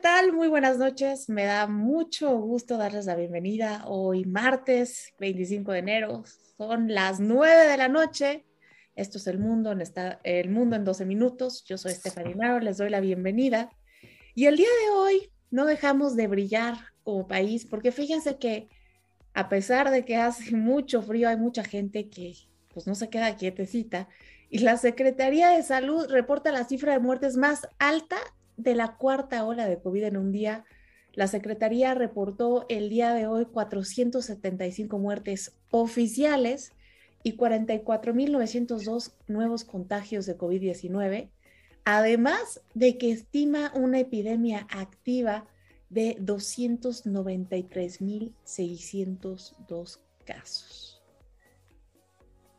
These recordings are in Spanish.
tal? Muy buenas noches. Me da mucho gusto darles la bienvenida hoy martes 25 de enero. Son las 9 de la noche. Esto es El Mundo en, esta, el mundo en 12 minutos. Yo soy Stephanie Maro, les doy la bienvenida. Y el día de hoy no dejamos de brillar como país porque fíjense que a pesar de que hace mucho frío, hay mucha gente que pues no se queda quietecita y la Secretaría de Salud reporta la cifra de muertes más alta de la cuarta ola de COVID en un día. La Secretaría reportó el día de hoy 475 muertes oficiales y 44.902 nuevos contagios de COVID-19, además de que estima una epidemia activa de 293.602 casos.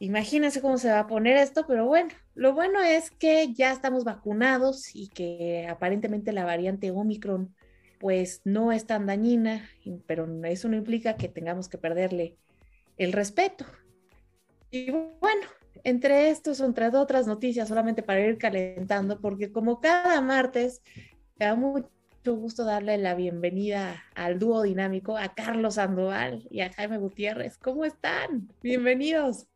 Imagínense cómo se va a poner esto, pero bueno, lo bueno es que ya estamos vacunados y que aparentemente la variante Omicron pues no es tan dañina, pero eso no implica que tengamos que perderle el respeto. Y bueno, entre estos, entre otras noticias, solamente para ir calentando, porque como cada martes, me da mucho gusto darle la bienvenida al dúo dinámico, a Carlos Sandoval y a Jaime Gutiérrez. ¿Cómo están? Bienvenidos.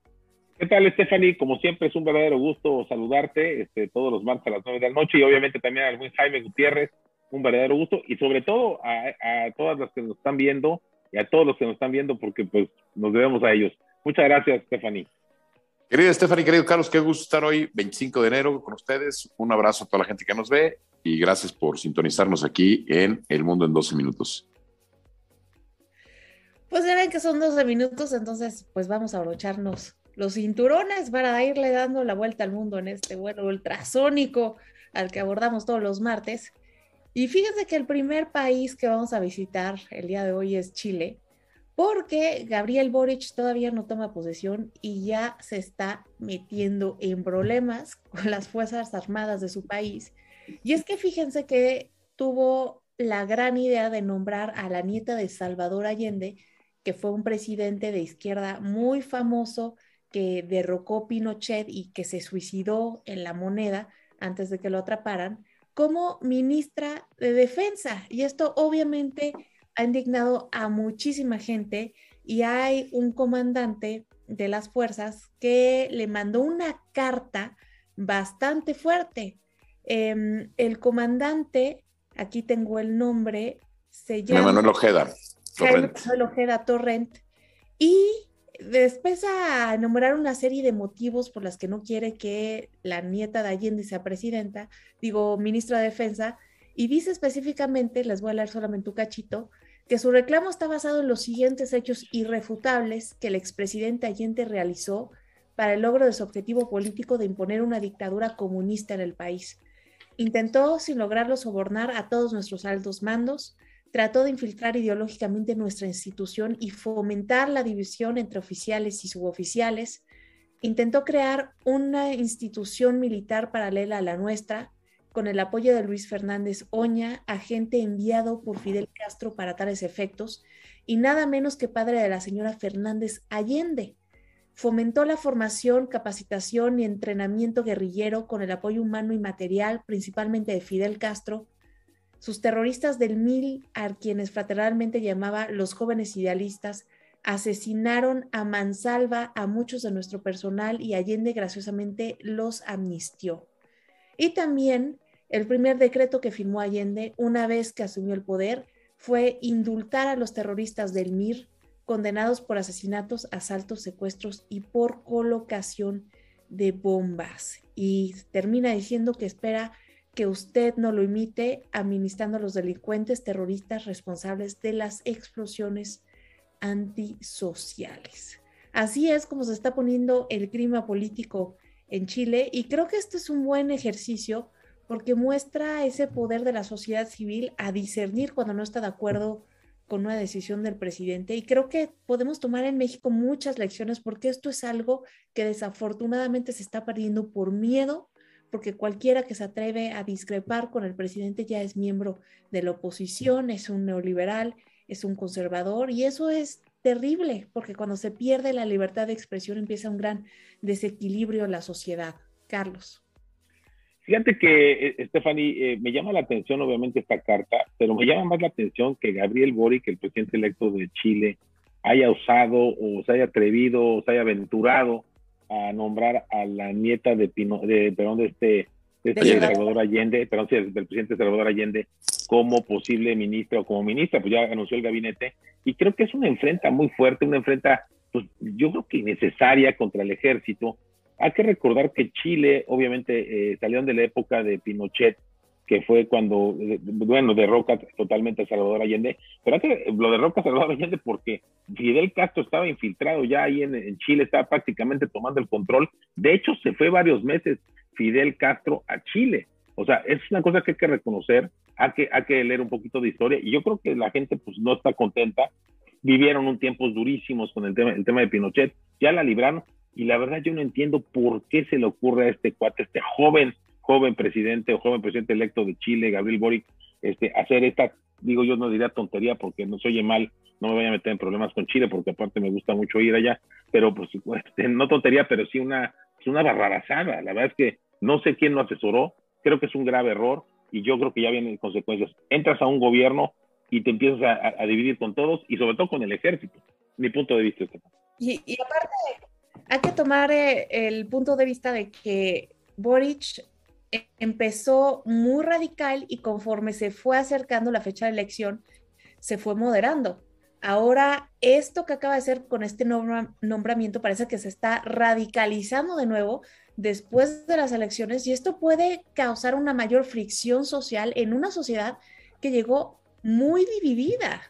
¿Qué tal, Stephanie? Como siempre, es un verdadero gusto saludarte este, todos los martes a las 9 de la noche y obviamente también al buen Jaime Gutiérrez, un verdadero gusto y sobre todo a, todas las que nos están viendo y a todos los que nos están viendo porque pues nos debemos a ellos. Muchas gracias, Stephanie. Querida Stephanie, querido Carlos, qué gusto estar hoy, 25 de enero, con ustedes. Un abrazo a toda la gente que nos ve y gracias por sintonizarnos aquí en El Mundo en 12 Minutos. Pues ya ven que son 12 minutos, entonces pues vamos a abrocharnos los cinturones para irle dando la vuelta al mundo en este vuelo ultrasónico al que abordamos todos los martes. Y fíjense que el primer país que vamos a visitar el día de hoy es Chile, porque Gabriel Boric todavía no toma posesión y ya se está metiendo en problemas con las Fuerzas Armadas de su país. Y es que fíjense que tuvo la gran idea de nombrar a la nieta de Salvador Allende, que fue un presidente de izquierda muy famoso que derrocó Pinochet y que se suicidó en la moneda antes de que lo atraparan, como ministra de Defensa. Y esto obviamente ha indignado a muchísima gente y hay un comandante de las fuerzas que le mandó una carta bastante fuerte. Em, el comandante, aquí tengo el nombre, se llama Manuel Ojeda Torrent. Manuel Ojeda Torrent. Y después a enumerar una serie de motivos por las que no quiere que la nieta de Allende sea presidenta, digo, ministra de Defensa, y dice específicamente, les voy a leer solamente un cachito, que su reclamo está basado en los siguientes hechos irrefutables que el expresidente Allende realizó para el logro de su objetivo político de imponer una dictadura comunista en el país. Intentó, sin lograrlo, sobornar a todos nuestros altos mandos, trató de infiltrar ideológicamente nuestra institución y fomentar la división entre oficiales y suboficiales, intentó crear una institución militar paralela a la nuestra, con el apoyo de Luis Fernández Oña, agente enviado por Fidel Castro para tales efectos, y nada menos que padre de la señora Fernández Allende. Fomentó la formación, capacitación y entrenamiento guerrillero con el apoyo humano y material, principalmente de Fidel Castro, sus terroristas del mil, a quienes fraternalmente llamaba los jóvenes idealistas, asesinaron a mansalva a muchos de nuestro personal y Allende graciosamente los amnistió. Y también el primer decreto que firmó Allende una vez que asumió el poder fue indultar a los terroristas del MIR condenados por asesinatos, asaltos, secuestros y por colocación de bombas. Y termina diciendo que espera que usted no lo imite administrando a los delincuentes terroristas responsables de las explosiones antisociales. Así es como se está poniendo el clima político en Chile y creo que este es un buen ejercicio porque muestra ese poder de la sociedad civil a discernir cuando no está de acuerdo con una decisión del presidente. Y creo que podemos tomar en México muchas lecciones porque esto es algo que desafortunadamente se está perdiendo por miedo porque cualquiera que se atreve a discrepar con el presidente ya es miembro de la oposición, es un neoliberal, es un conservador y eso es terrible porque cuando se pierde la libertad de expresión empieza un gran desequilibrio en la sociedad. Carlos. Fíjate que, eh, Stephanie, eh, me llama la atención obviamente esta carta, pero me llama más la atención que Gabriel Boric, el presidente electo de Chile, haya usado o se haya atrevido o se haya aventurado a nombrar a la nieta de Pino, de, perdón, de este, de este Salvador Allende, perdón, del presidente Salvador Allende como posible ministra o como ministra, pues ya anunció el gabinete, y creo que es una enfrenta muy fuerte, una enfrenta, pues yo creo que innecesaria contra el ejército. Hay que recordar que Chile, obviamente, eh, salieron de la época de Pinochet, que fue cuando, eh, bueno, derroca totalmente a Salvador Allende, pero que lo derroca a Salvador Allende porque Fidel Castro estaba infiltrado ya ahí en, Chile, estaba prácticamente tomando el control. De hecho, se fue varios meses Fidel Castro a Chile. O sea, es una cosa que hay que reconocer, hay que, hay que leer un poquito de historia y yo creo que la gente pues no está contenta. Vivieron un tiempos durísimos con el tema, el tema de Pinochet, ya la libraron y la verdad yo no entiendo por qué se le ocurre a este cuate, este joven joven presidente o joven presidente electo de Chile, Gabriel Boric, este, hacer esta, digo yo no diría tontería porque no se oye mal, no me voy a meter en problemas con Chile porque aparte me gusta mucho ir allá, pero pues este, no tontería, pero sí una, una barrabasada. La verdad es que no sé quién lo asesoró, creo que es un grave error y yo creo que ya vienen consecuencias. Entras a un gobierno y te empiezas a, dividir con todos y sobre todo con el ejército. Mi punto de vista. Y, y aparte, hay que tomar eh, el punto de vista de que Boric empezó muy radical y conforme se fue acercando la fecha de elección, se fue moderando. Ahora, esto que acaba de hacer con este nombramiento parece que se está radicalizando de nuevo después de las elecciones y esto puede causar una mayor fricción social en una sociedad que llegó muy dividida.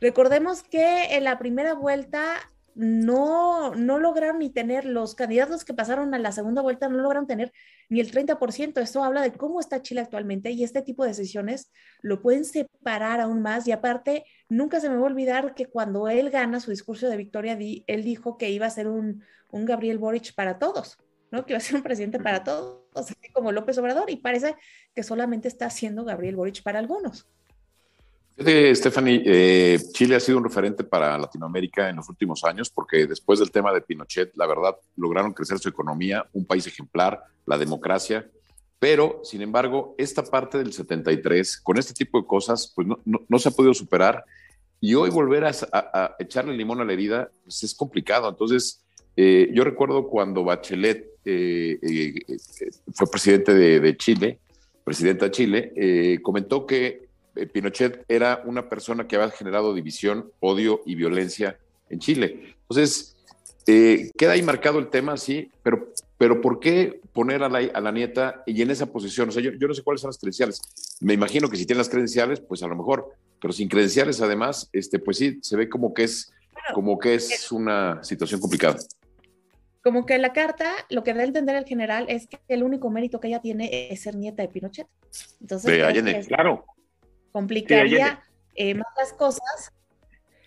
Recordemos que en la primera vuelta no, no lograron ni tener, los candidatos que pasaron a la segunda vuelta no lograron tener ni el 30%. Esto habla de cómo está Chile actualmente y este tipo de decisiones lo pueden separar aún más. Y aparte, nunca se me va a olvidar que cuando él gana su discurso de victoria, él dijo que iba a ser un, un Gabriel Boric para todos. ¿no? que iba a ser un presidente para todos, así como López Obrador, y parece que solamente está haciendo Gabriel Boric para algunos. Stephanie, eh, Chile ha sido un referente para Latinoamérica en los últimos años porque después del tema de Pinochet, la verdad, lograron crecer su economía, un país ejemplar, la democracia, pero, sin embargo, esta parte del 73, con este tipo de cosas, pues no, se ha podido superar y hoy volver a, echarle limón a la herida, pues es complicado. Entonces, eh, yo recuerdo cuando Bachelet eh, fue presidente de, de Chile, presidenta de Chile, comentó que Pinochet era una persona que había generado división, odio y violencia en Chile. Entonces, eh, queda ahí marcado el tema, sí, pero, pero ¿por qué poner a la, nieta y en esa posición? O sea, yo, no sé cuáles son las credenciales. Me imagino que si tiene las credenciales, pues a lo mejor, pero sin credenciales además, este, pues sí, se ve como que es, como que es una situación complicada. Como que la carta, lo que da a entender el general es que el único mérito que ella tiene es ser nieta de Pinochet. Entonces, de claro complicaría eh, más las cosas,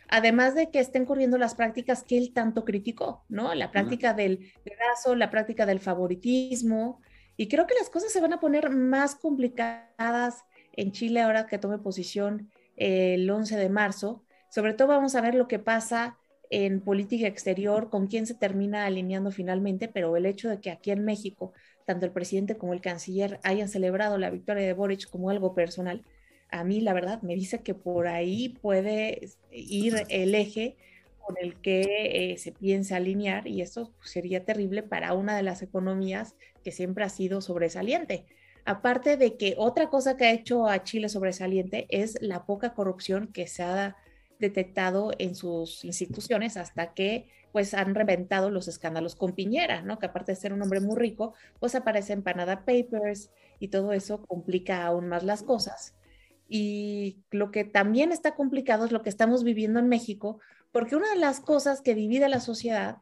además de que estén corriendo las prácticas que él tanto criticó, ¿no? La práctica del pedazo, la práctica del favoritismo, y creo que las cosas se van a poner más complicadas en Chile ahora que tome posición el 11 de marzo. Sobre todo vamos a ver lo que pasa en política exterior, con quién se termina alineando finalmente, pero el hecho de que aquí en México, tanto el presidente como el canciller hayan celebrado la victoria de Boric como algo personal, a mí la verdad me dice que por ahí puede ir el eje con el que eh, se piensa alinear y esto sería terrible para una de las economías que siempre ha sido sobresaliente. Aparte de que otra cosa que ha hecho a Chile sobresaliente es la poca corrupción que se ha detectado en sus instituciones hasta que pues han reventado los escándalos con Piñera, ¿no? Que aparte de ser un hombre muy rico, pues aparece en Panada Papers y todo eso complica aún más las cosas. Y lo que también está complicado es lo que estamos viviendo en México, porque una de las cosas que divide a la sociedad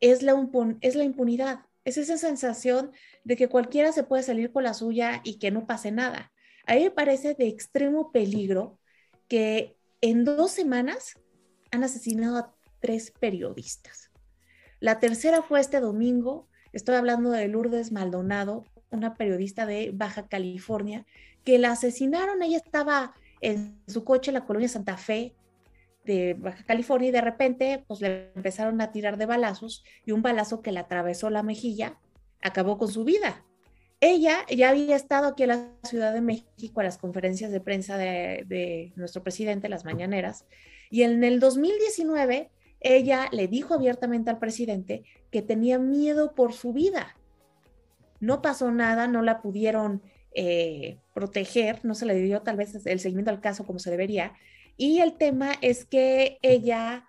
es la, impunidad, es esa sensación de que cualquiera se puede salir con la suya y que no pase nada. A mí me parece de extremo peligro que en dos semanas han asesinado a tres periodistas. La tercera fue este domingo, estoy hablando de Lourdes Maldonado, una periodista de Baja California, que la asesinaron. Ella estaba en su coche en la colonia Santa Fe de Baja California y de repente pues le empezaron a tirar de balazos y un balazo que le atravesó la mejilla acabó con su vida. ella ya había estado aquí en la Ciudad de México a las conferencias de prensa de, de nuestro presidente, las mañaneras, y en el 2019 ella le dijo abiertamente al presidente que tenía miedo por su vida. No pasó nada, no la pudieron eh, proteger, no se le dio tal vez el seguimiento al caso como se debería. Y el tema es que ella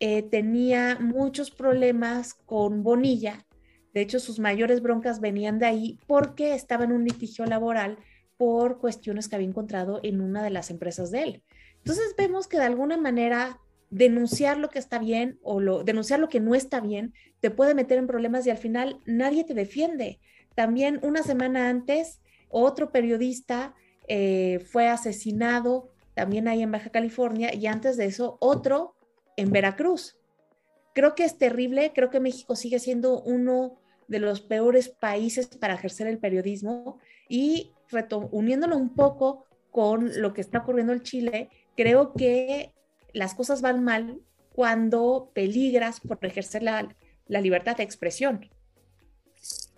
eh, tenía muchos problemas con Bonilla. De hecho, sus mayores broncas venían de ahí porque estaba en un litigio laboral por cuestiones que había encontrado en una de las empresas de él. Entonces vemos que de alguna manera denunciar lo que está bien o lo, denunciar lo que no está bien te puede meter en problemas y al final nadie te defiende. También una semana antes, otro periodista eh, fue asesinado también ahí en Baja California y antes de eso otro en Veracruz. Creo que es terrible, creo que México sigue siendo uno de los peores países para ejercer el periodismo y uniéndolo un poco con lo que está ocurriendo en Chile, creo que las cosas van mal cuando peligras por ejercer la, libertad de expresión.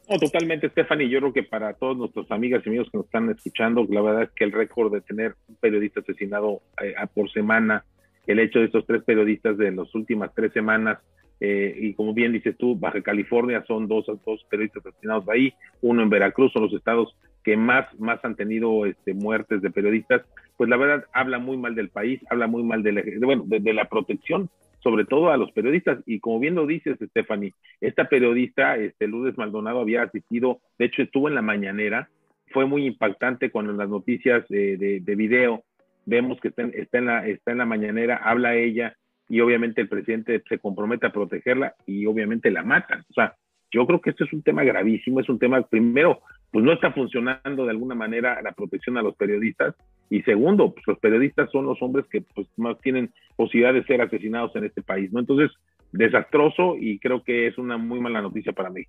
No, totalmente, Stephanie. Yo creo que para todos nuestros amigas y amigos que nos están escuchando, la verdad es que el récord de tener un periodista asesinado eh, por semana, el hecho de estos tres periodistas de las últimas tres semanas, eh, y como bien dices tú, Baja California son dos, dos periodistas asesinados ahí, uno en Veracruz, son los estados que más, más han tenido este, muertes de periodistas, pues la verdad habla muy mal del país, habla muy mal de la, bueno, de, la protección, sobre todo a los periodistas. Y como bien lo dices, Stephanie, esta periodista, este, Lourdes Maldonado, había asistido, de hecho estuvo en la mañanera, fue muy impactante cuando en las noticias de, de, video vemos que está en, está, en la, está en la mañanera, habla ella y obviamente el presidente se compromete a protegerla y obviamente la matan. O sea, yo creo que esto es un tema gravísimo, es un tema, primero, pues no está funcionando de alguna manera la protección a los periodistas. Y segundo, pues los periodistas son los hombres que pues más tienen posibilidad de ser asesinados en este país, ¿no? Entonces, desastroso y creo que es una muy mala noticia para mí.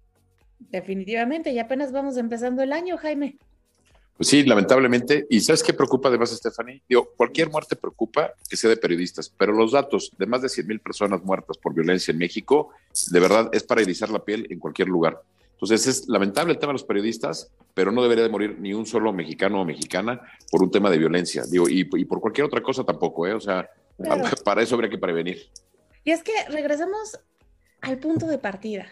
Definitivamente, y apenas vamos empezando el año, Jaime. Pues sí, lamentablemente. ¿Y sabes qué preocupa además, Stephanie? Digo, cualquier muerte preocupa que sea de periodistas, pero los datos de más de 100 mil personas muertas por violencia en México, de verdad, es para erizar la piel en cualquier lugar. Entonces es lamentable el tema de los periodistas, pero no debería de morir ni un solo mexicano o mexicana por un tema de violencia. Digo, y, por cualquier otra cosa tampoco, ¿eh? O sea, para eso habría que prevenir. Y es que regresamos al punto de partida.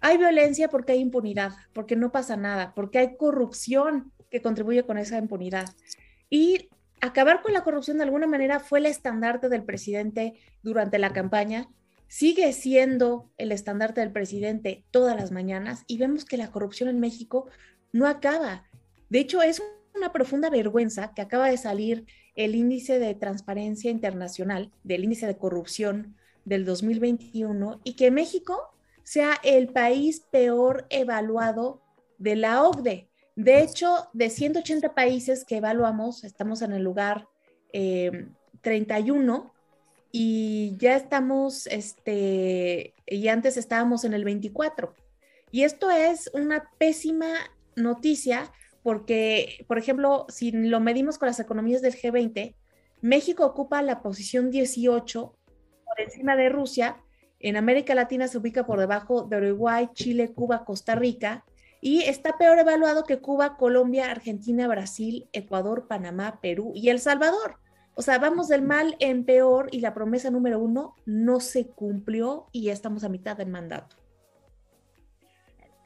Hay violencia porque hay impunidad, porque no pasa nada, porque hay corrupción que contribuye con esa impunidad. Y acabar con la corrupción de alguna manera fue el estandarte del presidente durante la campaña sigue siendo el estandarte del presidente todas las mañanas y vemos que la corrupción en México no acaba. De hecho, es una profunda vergüenza que acaba de salir el índice de transparencia internacional del índice de corrupción del 2021 y que México sea el país peor evaluado de la OCDE. De hecho, de 180 países que evaluamos, estamos en el lugar 31 eh, y ya estamos, este, y antes estábamos en el 24. Y esto es una pésima noticia porque, por ejemplo, si lo medimos con las economías del G20, México ocupa la posición 18 por encima de Rusia. En América Latina se ubica por debajo de Uruguay, Chile, Cuba, Costa Rica. Y está peor evaluado que Cuba, Colombia, Argentina, Brasil, Ecuador, Panamá, Perú y El Salvador. O sea, vamos del mal en peor y la promesa número uno no se cumplió y ya estamos a mitad del mandato.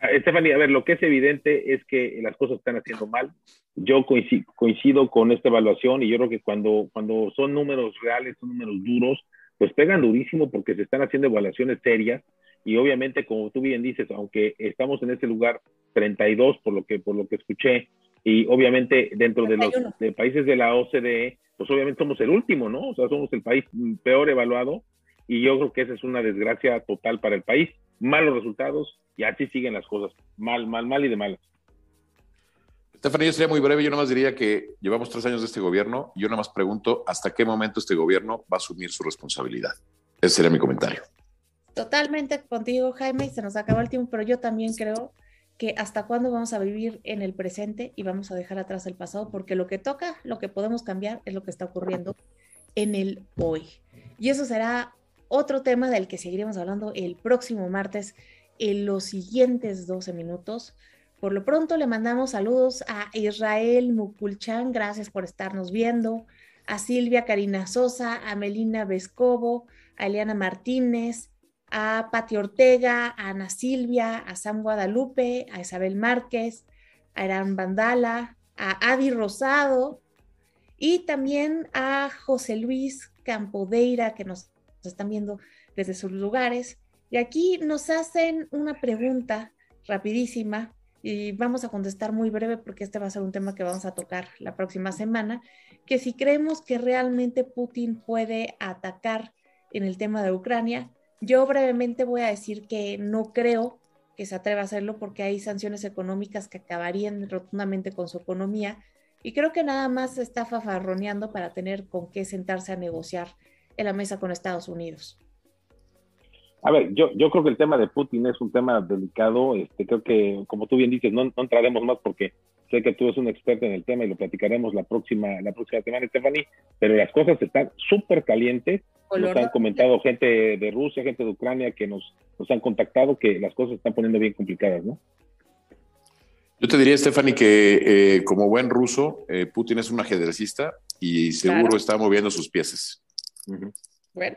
Estefanía, a ver, lo que es evidente es que las cosas están haciendo mal. Yo coincido, con esta evaluación y yo creo que cuando, cuando son números reales, son números duros, pues pegan durísimo porque se están haciendo evaluaciones serias y obviamente, como tú bien dices, aunque estamos en ese lugar 32 por lo que, por lo que escuché, y obviamente dentro de los países de la OCDE, pues obviamente somos el último, ¿no? O sea, somos el país peor evaluado y yo creo que esa es una desgracia total para el país. Malos resultados y así siguen las cosas, mal, mal, mal y de malas. Estefanía, sería muy breve. Yo nada más diría que llevamos tres años de este gobierno y yo nada más pregunto hasta qué momento este gobierno va a asumir su responsabilidad. Ese sería mi comentario. Totalmente contigo, Jaime, se nos acabó el tiempo, pero yo también creo que hasta cuándo vamos a vivir en el presente y vamos a dejar atrás el pasado, porque lo que toca, lo que podemos cambiar es lo que está ocurriendo en el hoy. Y eso será otro tema del que seguiremos hablando el próximo martes en los siguientes 12 minutos, Por lo pronto le mandamos saludos a Israel Mukulchan, gracias por estarnos viendo, a Silvia Karina Sosa, a Melina Vescovo, a Eliana Martínez, a Pati Ortega, a Ana Silvia, a Sam Guadalupe, a Isabel Márquez, a Irán Bandala, a Adi Rosado y también a José Luis Campodeira, que nos están viendo desde sus lugares. Y aquí nos hacen una pregunta rapidísima y vamos a contestar muy breve porque este va a ser un tema que vamos a tocar la próxima semana, que si creemos que realmente Putin puede atacar en el tema de Ucrania, yo brevemente voy a decir que no creo que se atreva a hacerlo porque hay sanciones económicas que acabarían rotundamente con su economía y creo que nada más está fafarroneando para tener con qué sentarse a negociar en la mesa con Estados Unidos. A ver, yo, yo creo que el tema de Putin es un tema delicado. Este, creo que, como tú bien dices, no, no entraremos más porque sé que tú eres un experto en el tema y lo platicaremos la próxima, la próxima semana, Stephanie, pero las cosas están súper calientes. Nos han comentado gente de Rusia, gente de Ucrania que nos, nos han contactado que las cosas se están poniendo bien complicadas, ¿no? Yo te diría, Stephanie, que eh, como buen ruso, eh, Putin es un ajedrecista y seguro está moviendo sus piezas. Bueno,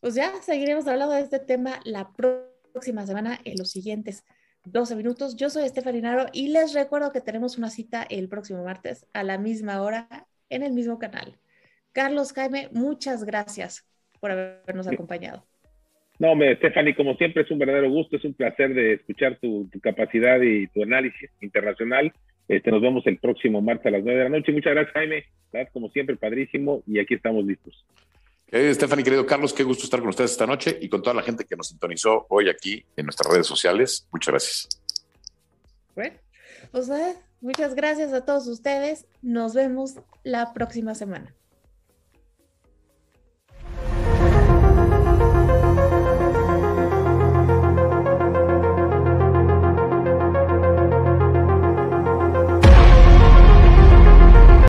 pues ya seguiremos hablando de este tema la próxima semana en los siguientes 12 minutos. Yo soy Stephanie Naro y les recuerdo que tenemos una cita el próximo martes a la misma hora en el mismo canal. Carlos Jaime, muchas gracias por habernos acompañado. No, me, Stephanie, como siempre es un verdadero gusto, es un placer de escuchar tu, capacidad y tu análisis internacional. Este, nos vemos el próximo martes a las nueve de la noche. Muchas gracias, Jaime. Como siempre, padrísimo. Y aquí estamos listos. Eh, Stephanie, querido Carlos, qué gusto estar con ustedes esta noche y con toda la gente que nos sintonizó hoy aquí en nuestras redes sociales. Muchas gracias. Bueno, pues muchas gracias a todos ustedes. Nos vemos la próxima semana.